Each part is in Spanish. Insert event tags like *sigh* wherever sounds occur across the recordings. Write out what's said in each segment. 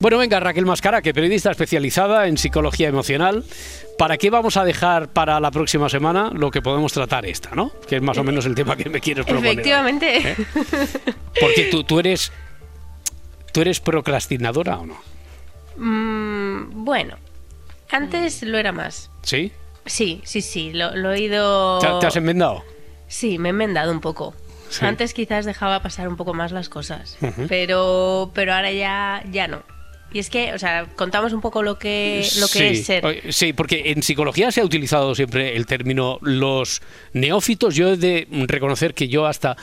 Bueno, venga, Raquel Mascara, que periodista especializada en psicología emocional. ¿Para qué vamos a dejar para la próxima semana lo que podemos tratar esta, no? Que es más o menos el tema que me quieres proponer. Efectivamente. ¿Eh? Porque tú, tú eres. ¿Tú eres procrastinadora o no? Mm, bueno, antes lo era más. ¿Sí? Sí, sí, sí, lo, lo he ido... ¿Te, te has enmendado? Sí, me he enmendado un poco. Sí. Antes quizás dejaba pasar un poco más las cosas, pero, pero ahora ya, ya no. Y es que, o sea, contamos un poco lo que, lo que sí. es ser. Sí, porque en psicología se ha utilizado siempre el término los neófitos. Yo he de reconocer que yo hasta,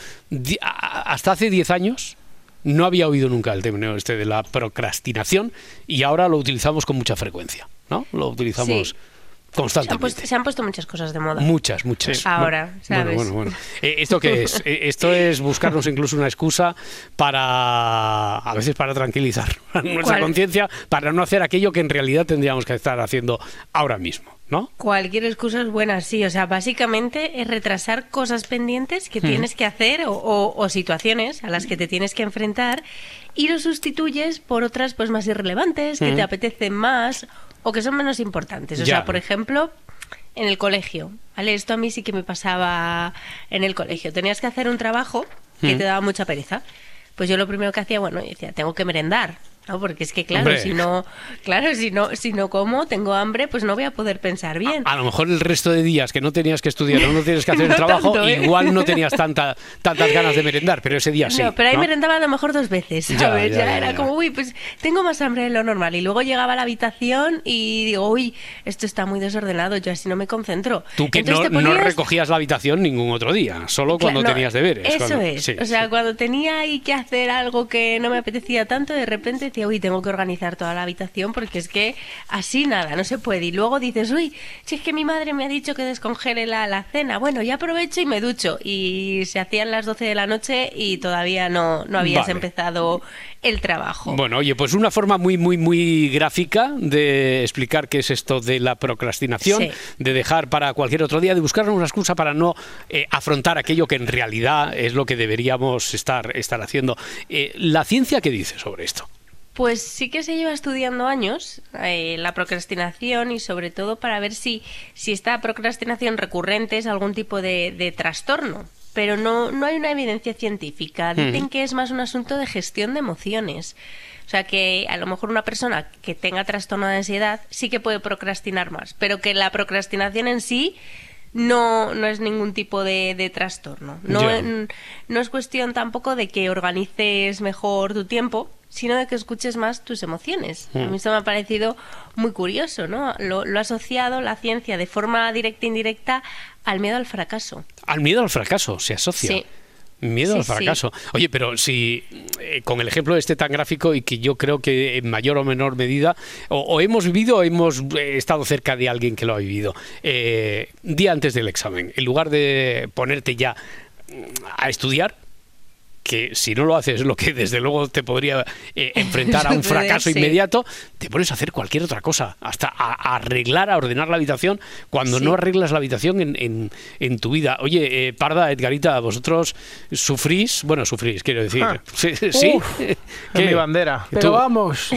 hasta hace 10 años no había oído nunca el término este de la procrastinación y ahora lo utilizamos con mucha frecuencia, ¿no? Lo utilizamos Sí. Se han, puesto, se han puesto muchas cosas de moda. Muchas, muchas. Sí. Ahora, ¿sabes? Bueno, bueno, bueno. Eh, ¿Esto qué es? Eh, Esto *laughs* es buscarnos incluso una excusa para, a veces para tranquilizar *laughs* nuestra conciencia, para no hacer aquello que en realidad tendríamos que estar haciendo ahora mismo, ¿no? Cualquier excusa es buena, sí. O sea, básicamente es retrasar cosas pendientes que tienes que hacer o, o- o situaciones a las que te tienes que enfrentar y lo sustituyes por otras pues más irrelevantes, que te apetecen más o que son menos importantes. O Ya. sea, por ejemplo, en el colegio. ¿vale? Esto a mí sí que me pasaba en el colegio. Tenías que hacer un trabajo que Mm. te daba mucha pereza. Pues yo lo primero que hacía, bueno, decía, tengo que merendar. ¿No? Porque es que, claro, Hombre. si no, claro, si no, si no como, tengo hambre, pues no voy a poder pensar bien. A lo mejor el resto de días que no tenías que estudiar o no tienes que hacer el *laughs* trabajo, tanto, ¿eh? igual no tenías tanta, tantas ganas de merendar, pero ese día sí. No, pero ahí ¿no? merendaba a lo mejor dos veces, ¿sabes? ya, Ya, ya, era ya. como, uy, pues tengo más hambre de lo normal. Y luego llegaba a la habitación y digo, uy, esto está muy desordenado, yo así no me concentro. Tú que Entonces no, recogías la habitación ningún otro día, solo cuando Claro, tenías deberes. Eso cuando- es. sí, o sea, sí. cuando tenía ahí que hacer algo que no me apetecía tanto, de repente decía, uy, tengo que organizar toda la habitación porque es que así nada, no se puede. Y luego dices, uy, si es que mi madre me ha dicho que descongele la, la cena, bueno, ya aprovecho y me ducho. Y se hacían las 12 de la noche y todavía no, no habías Vale. empezado el trabajo. Bueno, oye, pues una forma muy, muy, muy gráfica de explicar qué es esto de la procrastinación, Sí. de dejar para cualquier otro día, de buscar una excusa para no eh, afrontar aquello que en realidad es lo que deberíamos estar, estar haciendo. Eh, ¿La ciencia qué dice sobre esto? Pues sí que se lleva estudiando años eh, la procrastinación y sobre todo para ver si, si esta procrastinación recurrente es algún tipo de, de trastorno. Pero no, no hay una evidencia científica. Dicen que es más un asunto de gestión de emociones. O sea que a lo mejor una persona que tenga trastorno de ansiedad sí que puede procrastinar más, pero que la procrastinación en sí no, no es ningún tipo de, de trastorno. No, no es cuestión tampoco de que organices mejor tu tiempo, sino de que escuches más tus emociones. Mm. A mí esto me ha parecido muy curioso, ¿no? Lo, lo ha asociado la ciencia de forma directa e indirecta al miedo al fracaso. Al miedo al fracaso se asocia. Sí. Miedo Sí, al sí. fracaso. Oye, pero si eh, con el ejemplo este tan gráfico y que yo creo que en mayor o menor medida o, o hemos vivido o hemos eh, estado cerca de alguien que lo ha vivido, eh, día antes del examen, en lugar de ponerte ya mm, a estudiar, que si no lo haces lo que desde luego te podría eh, enfrentar a un *laughs* fracaso sí. inmediato, te pones a hacer cualquier otra cosa, hasta a, a arreglar, a ordenar la habitación, cuando Sí. no arreglas la habitación en, en- en tu vida. Oye, eh, Parda, Edgarita, vosotros sufrís, bueno, sufrís, quiero decir. Ah. *laughs* Sí, sí. Uf, *laughs* ¿Qué? Mi bandera. ¿Tú? Pero vamos,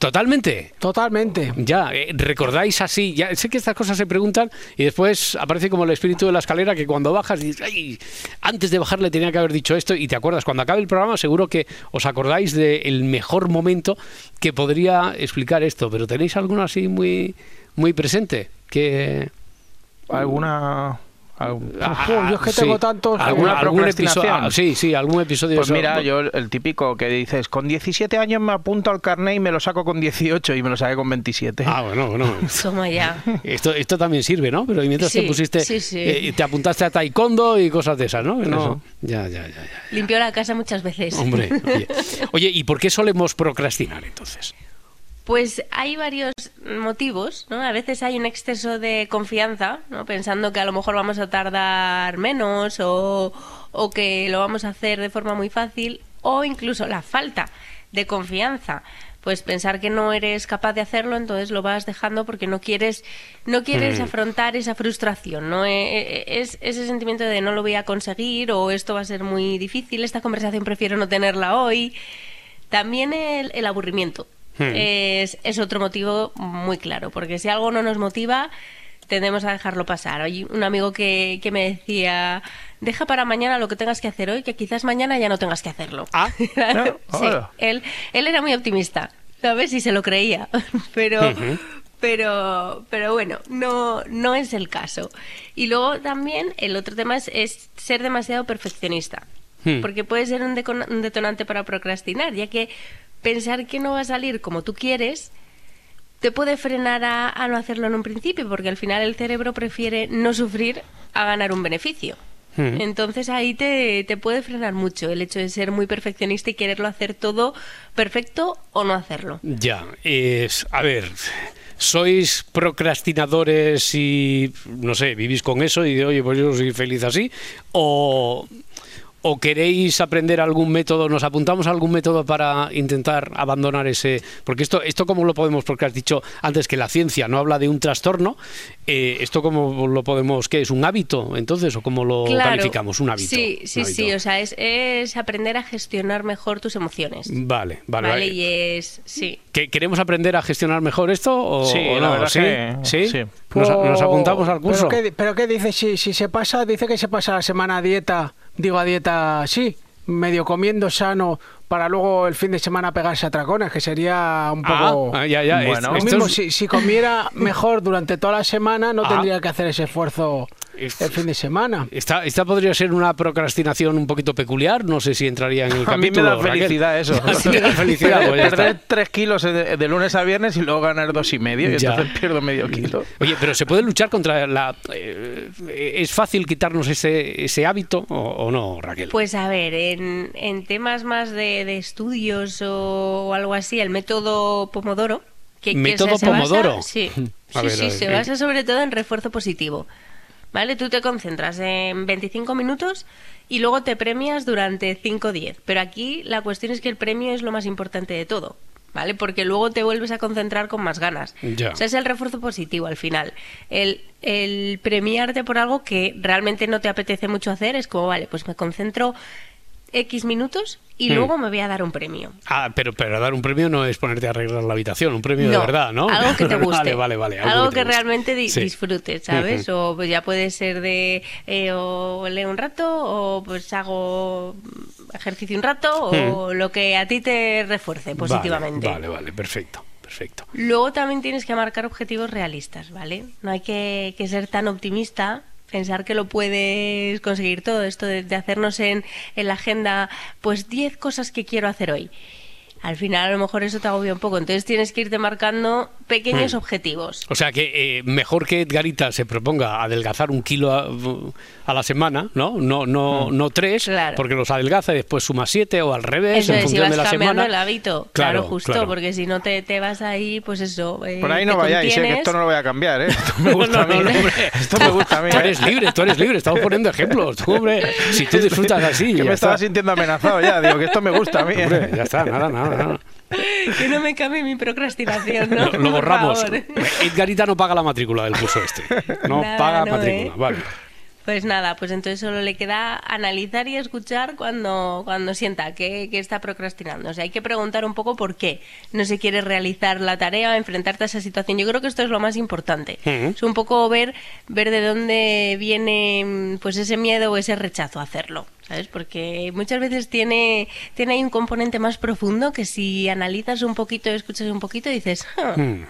Totalmente. totalmente. Ya, eh, recordáis así, ya sé que estas cosas se preguntan y después aparece como el espíritu de la escalera que cuando bajas dices, "Ay, antes de bajar le tenía que haber dicho esto y te acuerdas, cuando acabe el programa seguro que os acordáis del mejor momento que podría explicar esto, pero ¿tenéis alguno así muy, muy presente? Que... ¿Alguna...? Algún- Ah, Uf, yo es que tengo tantos- ¿Alguna, ¿Alguna algún episodio? ah, sí, sí, algún episodio. Pues eso- mira, yo el típico que dices, con 17 años me apunto al carnet y me lo saco con 18 y me lo saqué con 27. Ah, bueno, bueno. *laughs* Toma ya. Esto, esto también sirve, ¿no? Pero mientras te pusiste, sí, sí. eh, te apuntaste a taekwondo y cosas de esas, ¿no? No- Eso. Ya, ya, ya, ya. Limpió la casa muchas veces. Hombre, oye. *laughs* Oye, ¿y por qué solemos procrastinar entonces? Pues hay varios motivos, ¿no? A veces hay un exceso de confianza, ¿no? Pensando que a lo mejor vamos a tardar menos o, o que lo vamos a hacer de forma muy fácil o incluso la falta de confianza. Pues pensar que no eres capaz de hacerlo, entonces lo vas dejando porque no quieres, no quieres Mm. afrontar esa frustración, ¿no? Eh, eh, Es ese sentimiento de no lo voy a conseguir o esto va a ser muy difícil, esta conversación prefiero no tenerla hoy. También el, el aburrimiento Hmm. es, es otro motivo muy claro, porque si algo no nos motiva, tendemos a dejarlo pasar. Hay un amigo que, que me decía, deja para mañana lo que tengas que hacer hoy, que quizás mañana ya no tengas que hacerlo. Ah, *laughs* sí, él, él era muy optimista, ¿sabes? Y se lo creía, *laughs* pero... Pero, pero bueno, no, no es el caso. Y luego también el otro tema es, es ser demasiado perfeccionista. Hmm. Porque puede ser un, un detonante para procrastinar, ya que pensar que no va a salir como tú quieres te puede frenar a, a no hacerlo en un principio, porque al final el cerebro prefiere no sufrir a ganar un beneficio. Hmm. Entonces ahí te, te puede frenar mucho el hecho de ser muy perfeccionista y quererlo hacer todo perfecto o no hacerlo. Ya, es, a ver, sois procrastinadores y, no sé, vivís con eso y de, oye, pues yo soy feliz así, o, o queréis aprender algún método, nos apuntamos a algún método para intentar abandonar ese, porque esto, esto como lo podemos, porque has dicho antes que la ciencia no habla de un trastorno, eh, esto como lo podemos, ¿qué es? ¿Un hábito entonces? ¿O cómo lo Claro. calificamos? Un hábito. Sí, sí, sí, o sea, es, es aprender a gestionar mejor tus emociones. Vale, vale. Vale, y es, sí. ¿Que- ¿Queremos aprender a gestionar mejor esto? O, Sí, o no? ¿Sí? que- ¿Sí? sí. ¿Nos, nos apuntamos al curso? ¿Pero qué, pero qué dice? Si, si se pasa, dice que se pasa la semana a dieta, digo a dieta así, medio comiendo sano, para luego el fin de semana pegarse a tracones, que sería un poco... Ah, ah, ya, ya. Bueno. Lo Esto mismo, es- si, si comiera mejor durante toda la semana, no Ah. tendría que hacer ese esfuerzo Es- el fin de semana. Esta, esta podría ser una procrastinación un poquito peculiar, no sé si entraría en el *laughs* A mí me capítulo. da Raquel. felicidad eso. *laughs* A ti te da *laughs* felicidad, pues. Perder tres kilos de, de lunes a viernes y luego ganar dos y medio y Ya. entonces pierdo medio kilo. Oye, pero ¿se puede luchar contra la... eh, ¿Es fácil quitarnos ese, ese hábito o, o no, Raquel? Pues a ver, en, en temas más de, de estudios o, o algo así, el método Pomodoro. Que, que ¿Método basa- Pomodoro? sí, *laughs* sí, ver, sí, a ver, se ¿qué? basa sobre todo en refuerzo positivo. ¿Vale? Tú te concentras en 25 minutos y luego te premias durante 5 o 10. Pero aquí la cuestión es que el premio es lo más importante de todo. ¿Vale? Porque luego te vuelves a concentrar con más ganas. Ya. O sea, es el refuerzo positivo al final. El, el premiarte por algo que realmente no te apetece mucho hacer es como, vale, pues me concentro X minutos y Hmm. luego me voy a dar un premio. Ah, pero, pero dar un premio no es ponerte a arreglar la habitación, un premio de verdad, ¿no? Algo que te *laughs* guste. vale, vale, vale. Algo, que realmente di- Sí. disfrutes, ¿sabes? Ujú. O pues ya puede ser de eh, o leo un rato o pues hago ejercicio un rato o lo que a ti te refuerce positivamente. Hmm. Vale, vale, vale, perfecto, perfecto. Luego también tienes que marcar objetivos realistas, ¿vale? No hay que, que ser tan optimista, pensar que lo puedes conseguir todo, esto de, hacernos en, en la agenda, pues 10 cosas que quiero hacer hoy. Al final a lo mejor eso te agobia un poco, entonces tienes que irte marcando pequeños Hmm. objetivos. O sea que eh, mejor que Edgarita se proponga adelgazar un kilo a, a la semana, ¿no? No, no, no tres, Claro. porque los adelgaza y después suma siete o al revés Eso en es, si función vas de la cambiando semana. el hábito, claro, Claro, justo, claro. porque si no te, te vas ahí, pues eso. eh, Por ahí no vayáis, eh, que contienes. esto no lo voy a cambiar, ¿eh? *laughs* Esto me gusta No, a mí. no. Esto me gusta a mí. Tú ¿eh? eres libre, tú eres libre, estamos poniendo ejemplos. Tú, hombre, si tú disfrutas así, ya me estaba está. sintiendo amenazado ya. Digo que esto me gusta a mí. Hombre, ya está, nada, nada, nada. *laughs* Que no me cambie mi procrastinación, ¿no? Lo, borramos. Edgarita no paga la matrícula del curso este. No *laughs* Nada, paga no, matrícula, ¿eh? vale. Pues nada, pues entonces solo le queda analizar y escuchar cuando, cuando sienta que, que está procrastinando. O sea, hay que preguntar un poco por qué no se quiere realizar la tarea o enfrentarte a esa situación. Yo creo que esto es lo más importante. Es un poco ver, ver de dónde viene pues ese miedo o ese rechazo a hacerlo. ¿Sabes? Porque muchas veces tiene, tiene ahí un componente más profundo que si analizas un poquito, escuchas un poquito, dices, "Ah, Hmm,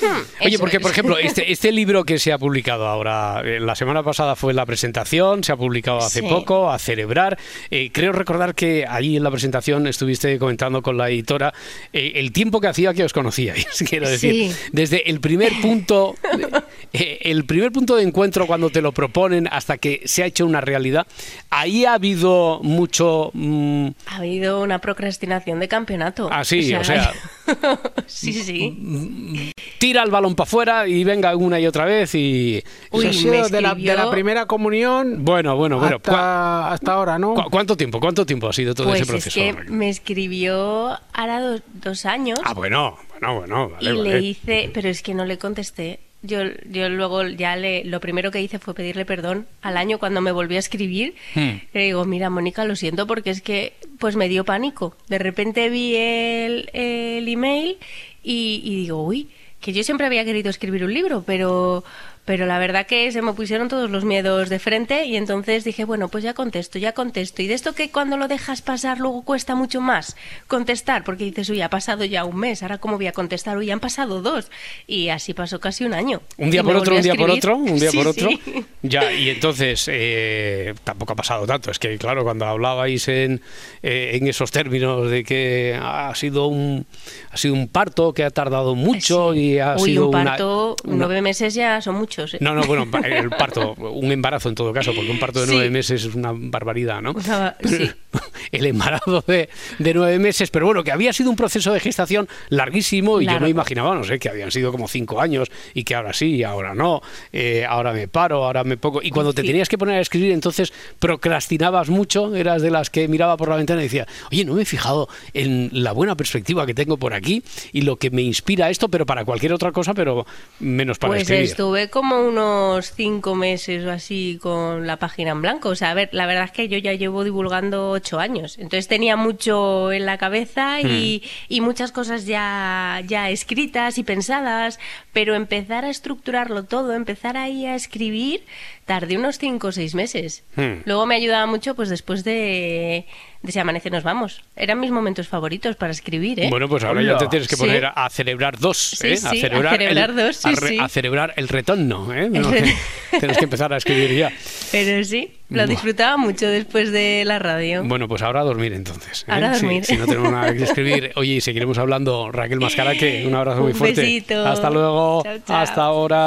hmm. Oye, porque es". por ejemplo, *laughs* este, este libro que se ha publicado ahora, eh, la semana pasada fue la presentación, se ha publicado hace Sí. poco, a celebrar. Eh, creo recordar que allí en la presentación estuviste comentando con la editora eh, el tiempo que hacía que os conocíais. *laughs* Quiero decir, Sí. desde el primer punto, *laughs* el primer punto de encuentro cuando te lo proponen hasta que se ha hecho una realidad, ahí ha habido mucho. mm, Ha habido una procrastinación de campeonato. Ah, sí, o sea- *laughs* sí, sí. tira el balón para afuera y venga una y otra vez y. Uy, Eso ha sido me de, la, de la escribió- primera comunión Bueno, bueno, bueno. ¿cuá- hasta, hasta ahora, ¿no? cu- ¿Cuánto tiempo? ¿Cuánto tiempo ha sido todo Pues ese proceso? es que me escribió ahora dos, dos años Ah, bueno, bueno, bueno. Vale, y vale. le hice, pero es que no le contesté. Yo, yo luego ya le, lo primero que hice fue pedirle perdón al año cuando me volvió a escribir. Hmm. Le digo, mira, Mónica, lo siento porque es que pues me dio pánico. De repente vi el, el email y, y digo, uy, que yo siempre había querido escribir un libro, pero pero la verdad que se me pusieron todos los miedos de frente y entonces dije, bueno, pues ya contesto, ya contesto. Y de esto que cuando lo dejas pasar luego cuesta mucho más contestar, porque dices, uy, ha pasado ya un mes, ahora cómo voy a contestar, uy, han pasado dos. Y así pasó casi un año. Un día por otro, un día por otro, un día Sí, por otro. sí. Ya, y entonces eh, tampoco ha pasado tanto. Es que, claro, cuando hablabais en, eh, en esos términos de que ha sido un ha sido un parto que ha tardado mucho Sí. y ha Uy, sido un parto, una- nueve meses ya son muchos. ¿eh? No, no, bueno, el parto, un embarazo en todo caso, porque un parto de Sí. nueve meses es una barbaridad, ¿no? Una- sí. *laughs* El embarazo de, de nueve meses, pero bueno, que había sido un proceso de gestación larguísimo y yo me imaginaba, no sé, que habían sido como cinco años y que ahora sí, ahora no, eh, ahora me paro, ahora me Y cuando te Sí. tenías que poner a escribir, entonces procrastinabas mucho, eras de las que miraba por la ventana y decía, oye, no me he fijado en la buena perspectiva que tengo por aquí y lo que me inspira esto, pero para cualquier otra cosa, pero menos para Pues escribir. estuve como unos cinco meses o así con la página en blanco. O sea, a ver, la verdad es que yo ya llevo divulgando ocho años. Entonces tenía mucho en la cabeza y, Hmm. y muchas cosas ya, ya escritas y pensadas, pero empezar a estructurarlo todo, empezar ahí a escribir, tardé unos cinco o seis meses. Hmm. Luego me ayudaba mucho pues después de, de Si amanece nos vamos. Eran mis momentos favoritos para escribir, ¿eh? Bueno, pues ahora ya te tienes que Sí. poner a celebrar dos, Sí, ¿eh? sí, a a celebrar, el, dos, sí, a, re- sí. a celebrar el retorno, ¿eh? El No, re- *laughs* tienes que empezar a escribir ya. Pero sí, lo disfrutaba mucho después de la radio. Bueno, pues ahora a dormir entonces. ¿eh? Ahora a Sí, dormir. si no tenemos nada que escribir. *laughs* Oye, y seguiremos hablando, Raquel Mascaraque, un abrazo muy Un fuerte. besito. Hasta luego. Chao, chao. Hasta ahora.